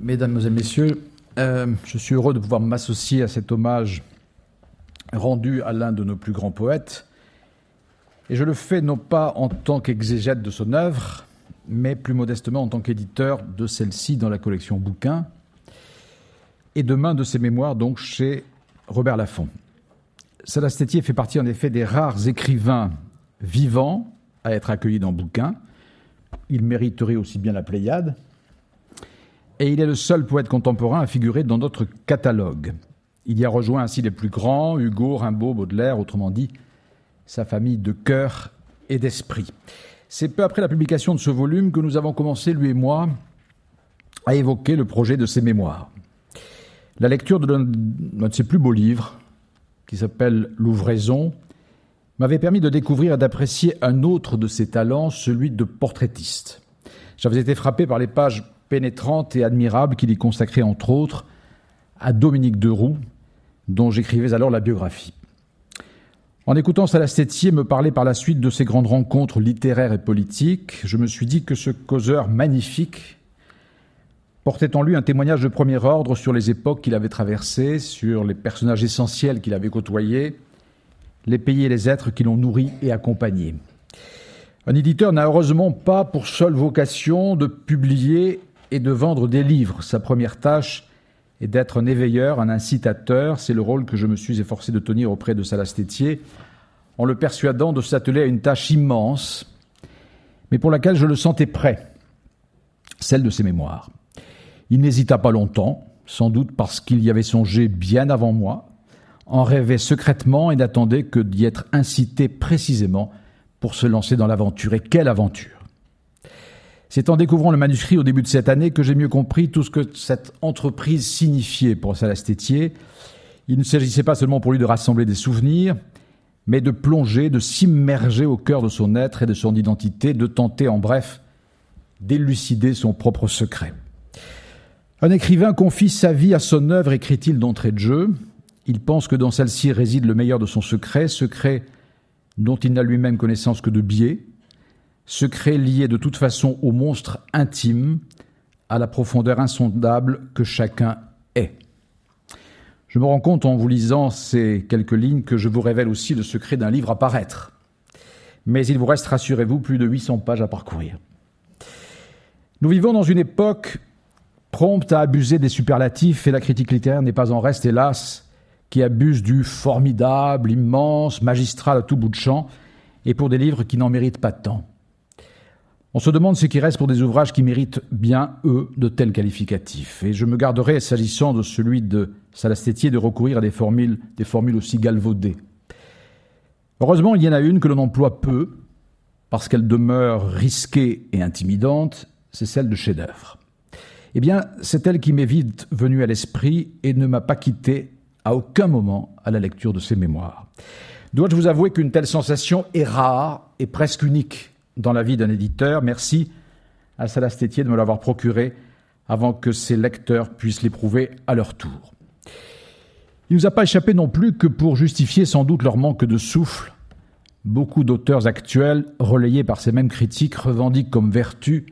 Mesdames et messieurs, euh, je suis heureux de pouvoir m'associer à cet hommage rendu à l'un de nos plus grands poètes. Et je le fais non pas en tant qu'exégète de son œuvre, mais plus modestement en tant qu'éditeur de celle-ci dans la collection Bouquins, et demain de ses mémoires donc chez Robert Laffont. Salas fait partie en effet des rares écrivains vivants à être accueillis dans Bouquins. Il mériterait aussi bien la Pléiade, et il est le seul poète contemporain à figurer dans notre catalogue. Il y a rejoint ainsi les plus grands, Hugo, Rimbaud, Baudelaire, autrement dit, sa famille de cœur et d'esprit. C'est peu après la publication de ce volume que nous avons commencé, lui et moi, à évoquer le projet de ses mémoires. La lecture de l'un de ses plus beaux livres, qui s'appelle L'ouvraison, m'avait permis de découvrir et d'apprécier un autre de ses talents, celui de portraitiste. J'avais été frappé par les pages pénétrante et admirable qu'il y consacrait entre autres à Dominique Deroux, dont j'écrivais alors la biographie. En écoutant Salastétier me parler par la suite de ses grandes rencontres littéraires et politiques, je me suis dit que ce causeur magnifique portait en lui un témoignage de premier ordre sur les époques qu'il avait traversées, sur les personnages essentiels qu'il avait côtoyés, les pays et les êtres qui l'ont nourri et accompagné. Un éditeur n'a heureusement pas pour seule vocation de publier et de vendre des livres. Sa première tâche est d'être un éveilleur, un incitateur. C'est le rôle que je me suis efforcé de tenir auprès de Salas en le persuadant de s'atteler à une tâche immense, mais pour laquelle je le sentais prêt, celle de ses mémoires. Il n'hésita pas longtemps, sans doute parce qu'il y avait songé bien avant moi, en rêvait secrètement et n'attendait que d'y être incité précisément pour se lancer dans l'aventure. Et quelle aventure c'est en découvrant le manuscrit au début de cette année que j'ai mieux compris tout ce que cette entreprise signifiait pour Salastétier. Il ne s'agissait pas seulement pour lui de rassembler des souvenirs, mais de plonger, de s'immerger au cœur de son être et de son identité, de tenter, en bref, d'élucider son propre secret. Un écrivain confie sa vie à son œuvre, écrit-il d'entrée de jeu. Il pense que dans celle-ci réside le meilleur de son secret, secret dont il n'a lui-même connaissance que de biais, secret lié de toute façon au monstre intime, à la profondeur insondable que chacun est. Je me rends compte en vous lisant ces quelques lignes que je vous révèle aussi le secret d'un livre à paraître. Mais il vous reste, rassurez-vous, plus de 800 pages à parcourir. Nous vivons dans une époque prompte à abuser des superlatifs et la critique littéraire n'est pas en reste, hélas, qui abuse du formidable, immense, magistral à tout bout de champ et pour des livres qui n'en méritent pas tant. On se demande ce qui reste pour des ouvrages qui méritent bien, eux, de tels qualificatifs. Et je me garderai, s'agissant de celui de Salastétier, de recourir à des formules, des formules aussi galvaudées. Heureusement, il y en a une que l'on emploie peu, parce qu'elle demeure risquée et intimidante, c'est celle de chef-d'œuvre. Eh bien, c'est elle qui m'est vite venue à l'esprit et ne m'a pas quitté à aucun moment à la lecture de ses mémoires. Dois-je vous avouer qu'une telle sensation est rare et presque unique dans la vie d'un éditeur. Merci à Salas de me l'avoir procuré avant que ses lecteurs puissent l'éprouver à leur tour. Il ne nous a pas échappé non plus que pour justifier sans doute leur manque de souffle, beaucoup d'auteurs actuels, relayés par ces mêmes critiques, revendiquent comme vertu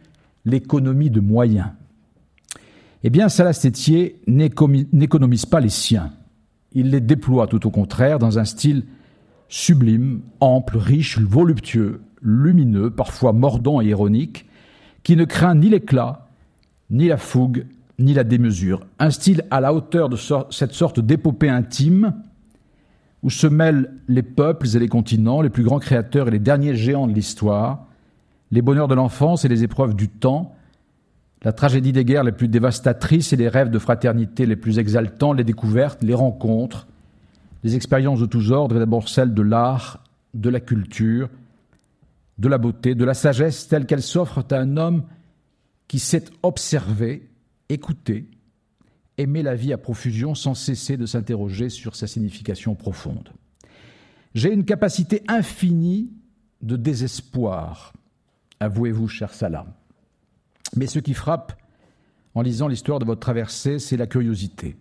l'économie de moyens. Eh bien, Salas n'économise pas les siens. Il les déploie tout au contraire dans un style sublime, ample, riche, voluptueux, lumineux, parfois mordant et ironique, qui ne craint ni l'éclat, ni la fougue, ni la démesure. Un style à la hauteur de cette sorte d'épopée intime où se mêlent les peuples et les continents, les plus grands créateurs et les derniers géants de l'histoire, les bonheurs de l'enfance et les épreuves du temps, la tragédie des guerres les plus dévastatrices et les rêves de fraternité les plus exaltants, les découvertes, les rencontres, les expériences de tous ordres et d'abord celles de l'art, de la culture, de la beauté, de la sagesse telle qu'elle s'offre à un homme qui sait observer, écouter, aimer la vie à profusion sans cesser de s'interroger sur sa signification profonde. J'ai une capacité infinie de désespoir, avouez-vous, cher Salah. Mais ce qui frappe en lisant l'histoire de votre traversée, c'est la curiosité.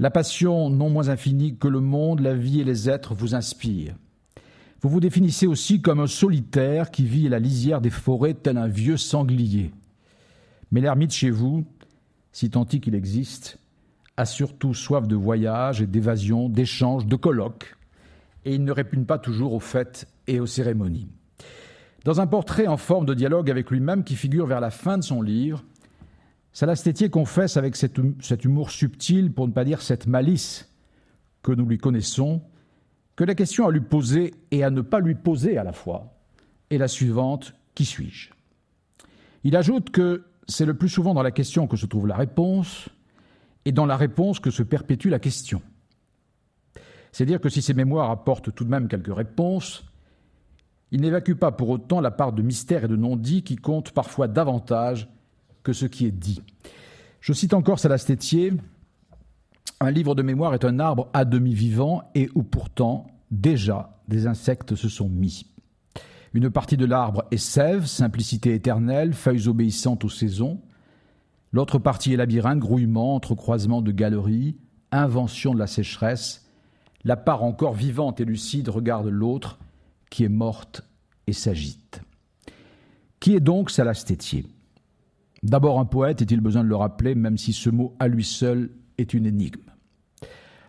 La passion non moins infinie que le monde, la vie et les êtres vous inspirent. Vous vous définissez aussi comme un solitaire qui vit à la lisière des forêts tel un vieux sanglier. Mais l'ermite chez vous, si tant qu'il existe, a surtout soif de voyage et d'évasion, d'échanges, de colloques, et il ne répugne pas toujours aux fêtes et aux cérémonies. Dans un portrait en forme de dialogue avec lui-même qui figure vers la fin de son livre, Salastétier confesse avec cet hum, humour subtil, pour ne pas dire cette malice que nous lui connaissons, que la question à lui poser et à ne pas lui poser à la fois est la suivante qui suis-je? Il ajoute que c'est le plus souvent dans la question que se trouve la réponse et dans la réponse que se perpétue la question. C'est dire que si ces mémoires apportent tout de même quelques réponses, il n'évacue pas pour autant la part de mystère et de non-dit qui compte parfois davantage que ce qui est dit. Je cite encore Salastétier Un livre de mémoire est un arbre à demi vivant et où pourtant déjà des insectes se sont mis. Une partie de l'arbre est sève, simplicité éternelle, feuilles obéissantes aux saisons. L'autre partie est labyrinthe, grouillement, entrecroisement de galeries, invention de la sécheresse. La part encore vivante et lucide regarde l'autre, qui est morte et s'agite. Qui est donc Salastétier D'abord un poète, est-il besoin de le rappeler, même si ce mot à lui seul est une énigme.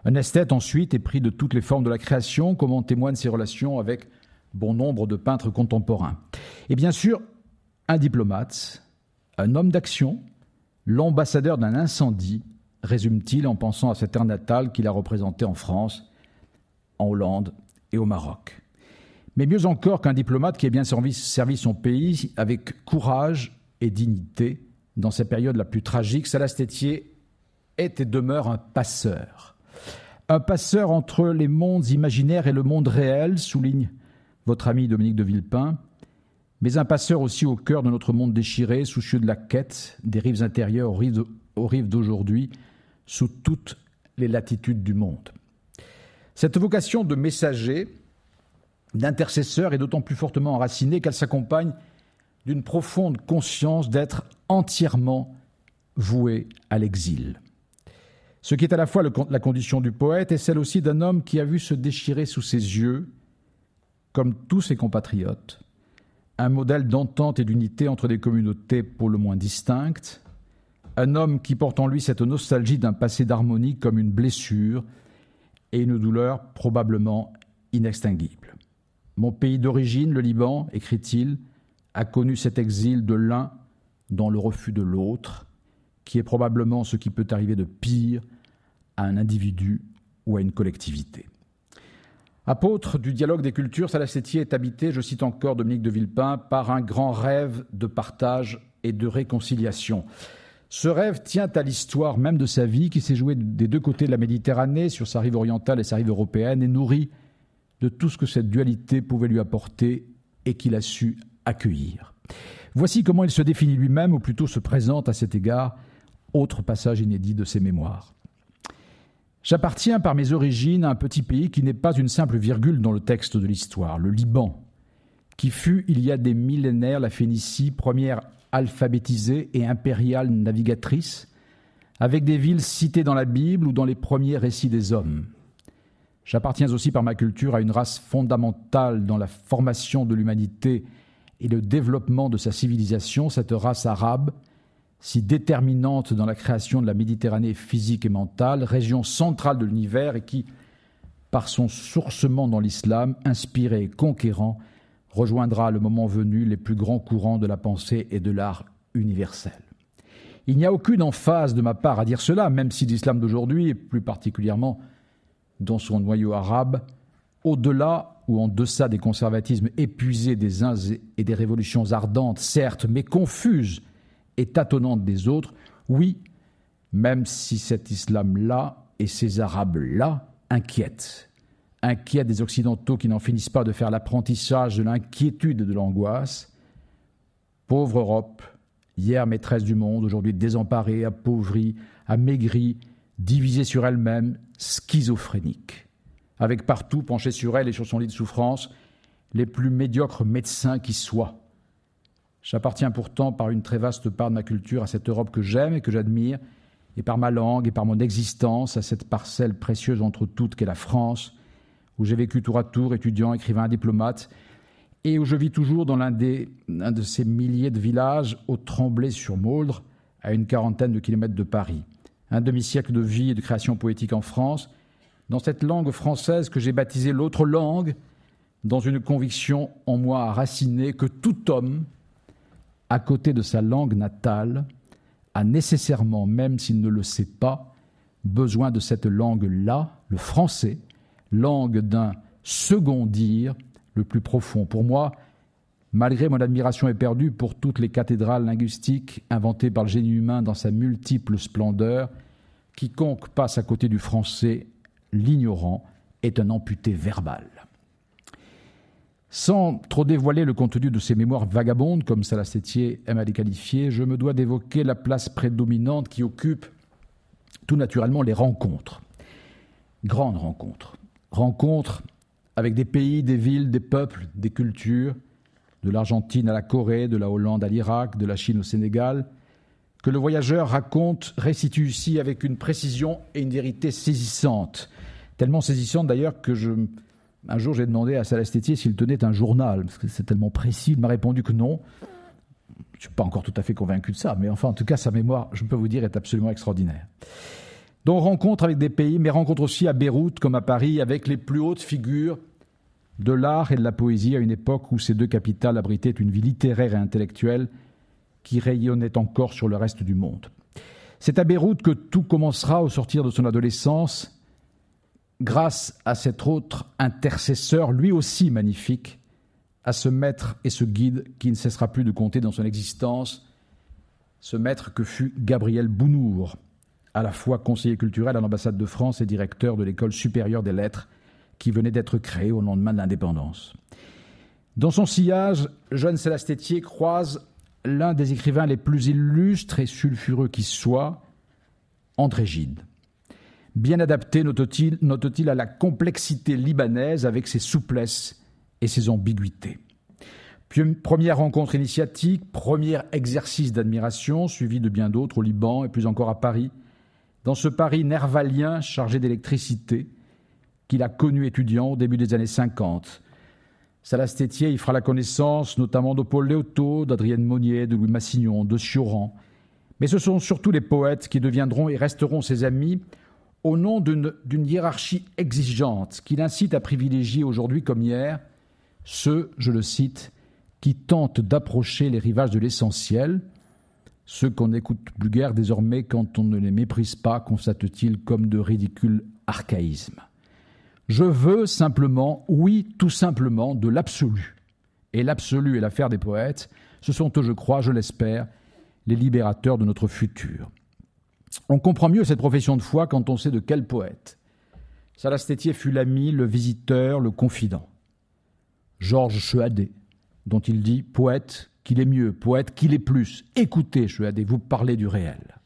Un esthète ensuite est pris de toutes les formes de la création, comme en témoignent ses relations avec bon nombre de peintres contemporains. Et bien sûr, un diplomate, un homme d'action, l'ambassadeur d'un incendie, résume-t-il en pensant à cette terre natale qu'il a représentée en France, en Hollande et au Maroc. Mais mieux encore qu'un diplomate qui ait bien servi son pays avec courage et dignité dans sa période la plus tragique, Salastétier est et demeure un passeur. Un passeur entre les mondes imaginaires et le monde réel, souligne votre ami Dominique de Villepin, mais un passeur aussi au cœur de notre monde déchiré, soucieux de la quête des rives intérieures aux rives d'aujourd'hui, sous toutes les latitudes du monde. Cette vocation de messager, d'intercesseur est d'autant plus fortement enracinée qu'elle s'accompagne d'une profonde conscience d'être entièrement voué à l'exil. Ce qui est à la fois la condition du poète et celle aussi d'un homme qui a vu se déchirer sous ses yeux, comme tous ses compatriotes, un modèle d'entente et d'unité entre des communautés pour le moins distinctes, un homme qui porte en lui cette nostalgie d'un passé d'harmonie comme une blessure et une douleur probablement inextinguible. Mon pays d'origine, le Liban, écrit-il, a connu cet exil de l'un dans le refus de l'autre, qui est probablement ce qui peut arriver de pire à un individu ou à une collectivité. Apôtre du dialogue des cultures, Salassétier est habité, je cite encore Dominique de Villepin, par un grand rêve de partage et de réconciliation. Ce rêve tient à l'histoire même de sa vie qui s'est jouée des deux côtés de la Méditerranée, sur sa rive orientale et sa rive européenne, et nourri de tout ce que cette dualité pouvait lui apporter et qu'il a su accueillir. Voici comment il se définit lui-même, ou plutôt se présente à cet égard, autre passage inédit de ses mémoires. J'appartiens par mes origines à un petit pays qui n'est pas une simple virgule dans le texte de l'histoire, le Liban, qui fut il y a des millénaires la Phénicie, première alphabétisée et impériale navigatrice, avec des villes citées dans la Bible ou dans les premiers récits des hommes. J'appartiens aussi par ma culture à une race fondamentale dans la formation de l'humanité et le développement de sa civilisation, cette race arabe, si déterminante dans la création de la Méditerranée physique et mentale, région centrale de l'univers et qui, par son sourcement dans l'islam, inspiré et conquérant, rejoindra le moment venu les plus grands courants de la pensée et de l'art universel. Il n'y a aucune emphase de ma part à dire cela, même si l'islam d'aujourd'hui, plus particulièrement dans son noyau arabe, au-delà ou en deçà des conservatismes épuisés des uns et des révolutions ardentes, certes, mais confuses et tâtonnantes des autres, oui, même si cet islam-là et ces arabes-là inquiètent, inquiètent des Occidentaux qui n'en finissent pas de faire l'apprentissage de l'inquiétude et de l'angoisse. Pauvre Europe, hier maîtresse du monde, aujourd'hui désemparée, appauvrie, amaigrie, divisée sur elle-même, schizophrénique avec partout, penché sur elle et sur son lit de souffrance, les plus médiocres médecins qui soient. J'appartiens pourtant par une très vaste part de ma culture à cette Europe que j'aime et que j'admire, et par ma langue et par mon existence à cette parcelle précieuse entre toutes qu'est la France, où j'ai vécu tour à tour, étudiant, écrivain, diplomate, et où je vis toujours dans l'un, de ces milliers de villages au Tremblay sur Mauldre, à une quarantaine de kilomètres de Paris. Un demi-siècle de vie et de création poétique en France, dans cette langue française que j'ai baptisée l'autre langue, dans une conviction en moi racinée que tout homme, à côté de sa langue natale, a nécessairement, même s'il ne le sait pas, besoin de cette langue-là, le français, langue d'un second dire le plus profond. Pour moi, malgré mon admiration éperdue pour toutes les cathédrales linguistiques inventées par le génie humain dans sa multiple splendeur, quiconque passe à côté du français, l'ignorant, est un amputé verbal. Sans trop dévoiler le contenu de ces mémoires vagabondes, comme Salassétier aime à les qualifier, je me dois d'évoquer la place prédominante qui occupe tout naturellement les rencontres. Grandes rencontres. Rencontres avec des pays, des villes, des peuples, des cultures, de l'Argentine à la Corée, de la Hollande à l'Irak, de la Chine au Sénégal, que le voyageur raconte, restitue ici avec une précision et une vérité saisissante. Tellement saisissante d'ailleurs que je, un jour, j'ai demandé à Salastétier s'il tenait un journal, parce que c'est tellement précis. Il m'a répondu que non. Je ne suis pas encore tout à fait convaincu de ça, mais enfin, en tout cas, sa mémoire, je peux vous dire, est absolument extraordinaire. Donc, rencontre avec des pays, mais rencontre aussi à Beyrouth, comme à Paris, avec les plus hautes figures de l'art et de la poésie à une époque où ces deux capitales abritaient une vie littéraire et intellectuelle qui rayonnait encore sur le reste du monde. C'est à Beyrouth que tout commencera au sortir de son adolescence grâce à cet autre intercesseur, lui aussi magnifique, à ce maître et ce guide qui ne cessera plus de compter dans son existence, ce maître que fut Gabriel Bounour, à la fois conseiller culturel à l'ambassade de France et directeur de l'école supérieure des lettres qui venait d'être créée au lendemain de l'indépendance. Dans son sillage, Jeanne Sélastétier croise l'un des écrivains les plus illustres et sulfureux qui soit, André Gide bien adapté, note-t-il, à la complexité libanaise avec ses souplesses et ses ambiguïtés. Première rencontre initiatique, premier exercice d'admiration, suivi de bien d'autres au Liban et plus encore à Paris, dans ce Paris nervalien chargé d'électricité qu'il a connu étudiant au début des années 50. Salastétier y fera la connaissance notamment de Paul Léoto, d'Adrienne Monnier, de Louis Massignon, de Sioran. Mais ce sont surtout les poètes qui deviendront et resteront ses amis au nom d'une hiérarchie exigeante qui l'incite à privilégier aujourd'hui comme hier ceux, je le cite, qui tentent d'approcher les rivages de l'essentiel, ceux qu'on n'écoute plus guère désormais quand on ne les méprise pas, constate-t-il, comme de ridicules archaïsmes. Je veux simplement, oui, tout simplement, de l'absolu. Et l'absolu et l'affaire des poètes, ce sont, je crois, je l'espère, les libérateurs de notre futur. On comprend mieux cette profession de foi quand on sait de quel poète. Salastétier fut l'ami, le visiteur, le confident. Georges Cheuadé, dont il dit poète qu'il est mieux, poète qu'il est plus. Écoutez, Cheuadé, vous parlez du réel.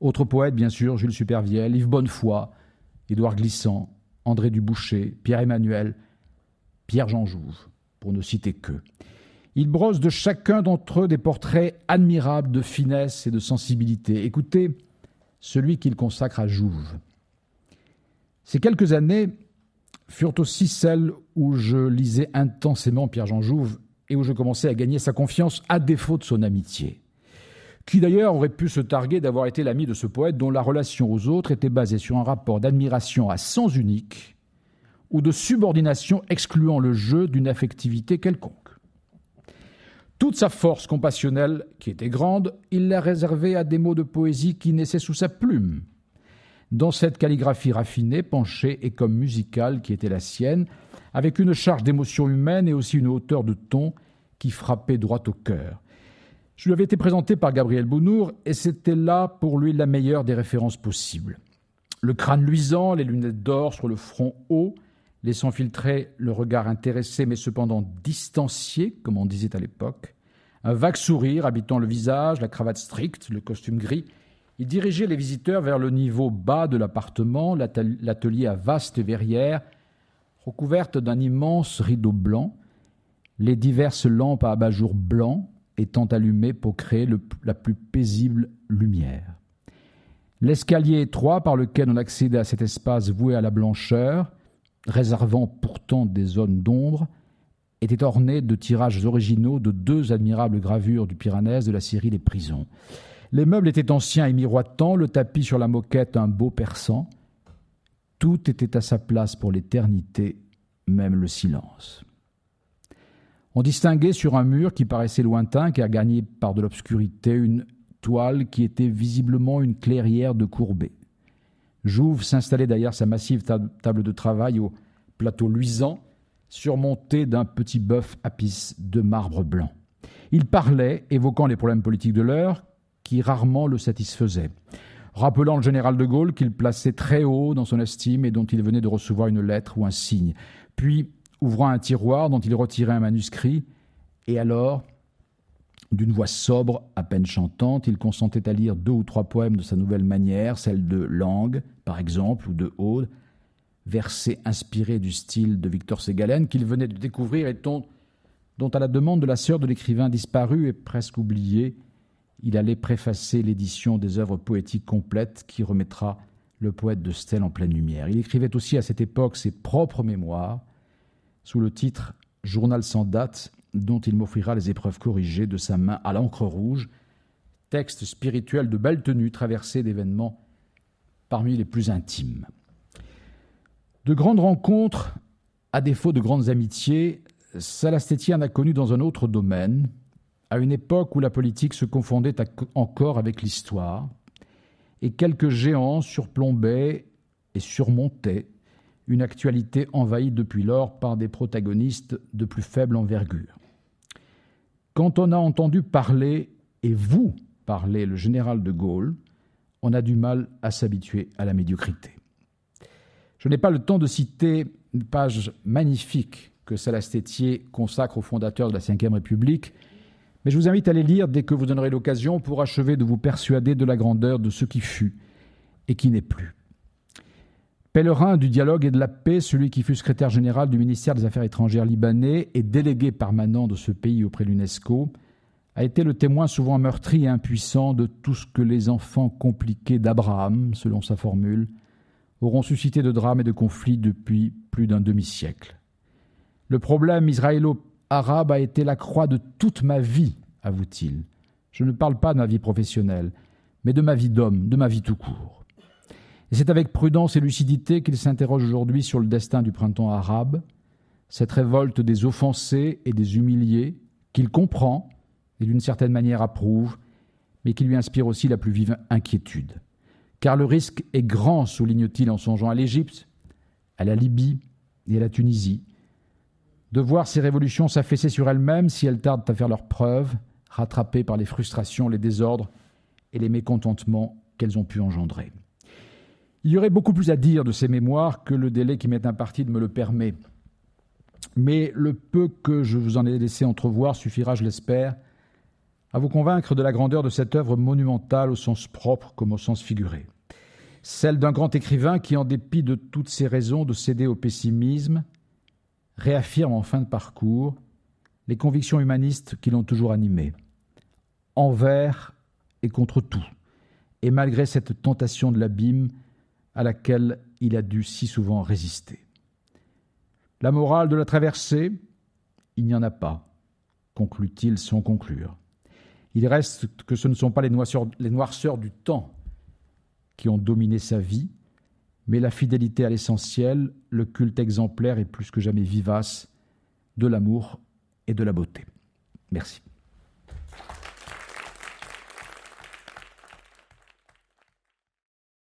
Autres poètes, bien sûr, Jules Supervielle, Yves Bonnefoy, Édouard Glissant, André Duboucher, Pierre-Emmanuel, Pierre-Jean Jouve, pour ne citer que. Il brosse de chacun d'entre eux des portraits admirables de finesse et de sensibilité. Écoutez celui qu'il consacre à Jouve. Ces quelques années furent aussi celles où je lisais intensément Pierre-Jean Jouve et où je commençais à gagner sa confiance à défaut de son amitié, qui d'ailleurs aurait pu se targuer d'avoir été l'ami de ce poète dont la relation aux autres était basée sur un rapport d'admiration à sens unique ou de subordination excluant le jeu d'une affectivité quelconque. Toute sa force compassionnelle, qui était grande, il l'a réservée à des mots de poésie qui naissaient sous sa plume. Dans cette calligraphie raffinée, penchée et comme musicale qui était la sienne, avec une charge d'émotion humaine et aussi une hauteur de ton qui frappait droit au cœur. Je lui avais été présenté par Gabriel Bounour et c'était là pour lui la meilleure des références possibles. Le crâne luisant, les lunettes d'or sur le front haut, laissant filtrer le regard intéressé mais cependant distancié, comme on disait à l'époque, un vague sourire habitant le visage, la cravate stricte, le costume gris. Il dirigeait les visiteurs vers le niveau bas de l'appartement, l'atelier à vaste verrière, recouverte d'un immense rideau blanc, les diverses lampes à abat-jour blanc étant allumées pour créer la plus paisible lumière. L'escalier étroit par lequel on accédait à cet espace voué à la blancheur, réservant pourtant des zones d'ombre, était orné de tirages originaux de deux admirables gravures du Piranèse de la série Les Prisons. Les meubles étaient anciens et miroitants, le tapis sur la moquette un beau persan. Tout était à sa place pour l'éternité, même le silence. On distinguait sur un mur qui paraissait lointain, car gagné par de l'obscurité, une toile qui était visiblement une clairière de Courbet. Jouve s'installait derrière sa massive table de travail au plateau luisant, surmonté d'un petit bœuf à pisse de marbre blanc. Il parlait, évoquant les problèmes politiques de l'heure, qui rarement le satisfaisaient, rappelant le général de Gaulle qu'il plaçait très haut dans son estime et dont il venait de recevoir une lettre ou un signe, puis ouvrant un tiroir dont il retirait un manuscrit, et alors, d'une voix sobre, à peine chantante, il consentait à lire deux ou trois poèmes de sa nouvelle manière, celle de Langue, par exemple, ou de Aude, versets inspirés du style de Victor Ségalen qu'il venait de découvrir et dont, à la demande de la sœur de l'écrivain disparu et presque oublié, il allait préfacer l'édition des œuvres poétiques complètes qui remettra le poète de Stèle en pleine lumière. Il écrivait aussi à cette époque ses propres mémoires sous le titre Journal sans date, dont il m'offrira les épreuves corrigées de sa main à l'encre rouge, texte spirituel de belle tenue traversé d'événements parmi les plus intimes. De grandes rencontres, à défaut de grandes amitiés, Salastétien en a connu dans un autre domaine, à une époque où la politique se confondait encore avec l'histoire, et quelques géants surplombaient et surmontaient une actualité envahie depuis lors par des protagonistes de plus faible envergure. Quand on a entendu parler, et vous parler, le général de Gaulle, on a du mal à s'habituer à la médiocrité. Je n'ai pas le temps de citer une page magnifique que Salastétier consacre au fondateur de la Ve République, mais je vous invite à les lire dès que vous en aurez l'occasion pour achever de vous persuader de la grandeur de ce qui fut et qui n'est plus. Pèlerin du dialogue et de la paix, celui qui fut secrétaire général du ministère des Affaires étrangères libanais et délégué permanent de ce pays auprès de l'UNESCO, a été le témoin souvent meurtri et impuissant de tout ce que les enfants compliqués d'Abraham, selon sa formule, auront suscité de drames et de conflits depuis plus d'un demi-siècle. Le problème israélo-arabe a été la croix de toute ma vie, avoue-t-il. Je ne parle pas de ma vie professionnelle, mais de ma vie d'homme, de ma vie tout court. Et c'est avec prudence et lucidité qu'il s'interroge aujourd'hui sur le destin du printemps arabe, cette révolte des offensés et des humiliés, qu'il comprend et d'une certaine manière approuve, mais qui lui inspire aussi la plus vive inquiétude. Car le risque est grand, souligne-t-il en songeant à l'Égypte, à la Libye et à la Tunisie, de voir ces révolutions s'affaisser sur elles-mêmes si elles tardent à faire leurs preuves, rattrapées par les frustrations, les désordres et les mécontentements qu'elles ont pu engendrer. Il y aurait beaucoup plus à dire de ces mémoires que le délai qui m'est imparti me le permet. Mais le peu que je vous en ai laissé entrevoir suffira, je l'espère, à vous convaincre de la grandeur de cette œuvre monumentale au sens propre comme au sens figuré. Celle d'un grand écrivain qui, en dépit de toutes ses raisons de céder au pessimisme, réaffirme en fin de parcours les convictions humanistes qui l'ont toujours animé, envers et contre tout, et malgré cette tentation de l'abîme à laquelle il a dû si souvent résister. La morale de la traversée, il n'y en a pas, conclut-il sans conclure. Il reste que ce ne sont pas les noirceurs, du temps qui ont dominé sa vie, mais la fidélité à l'essentiel, le culte exemplaire et plus que jamais vivace de l'amour et de la beauté. Merci.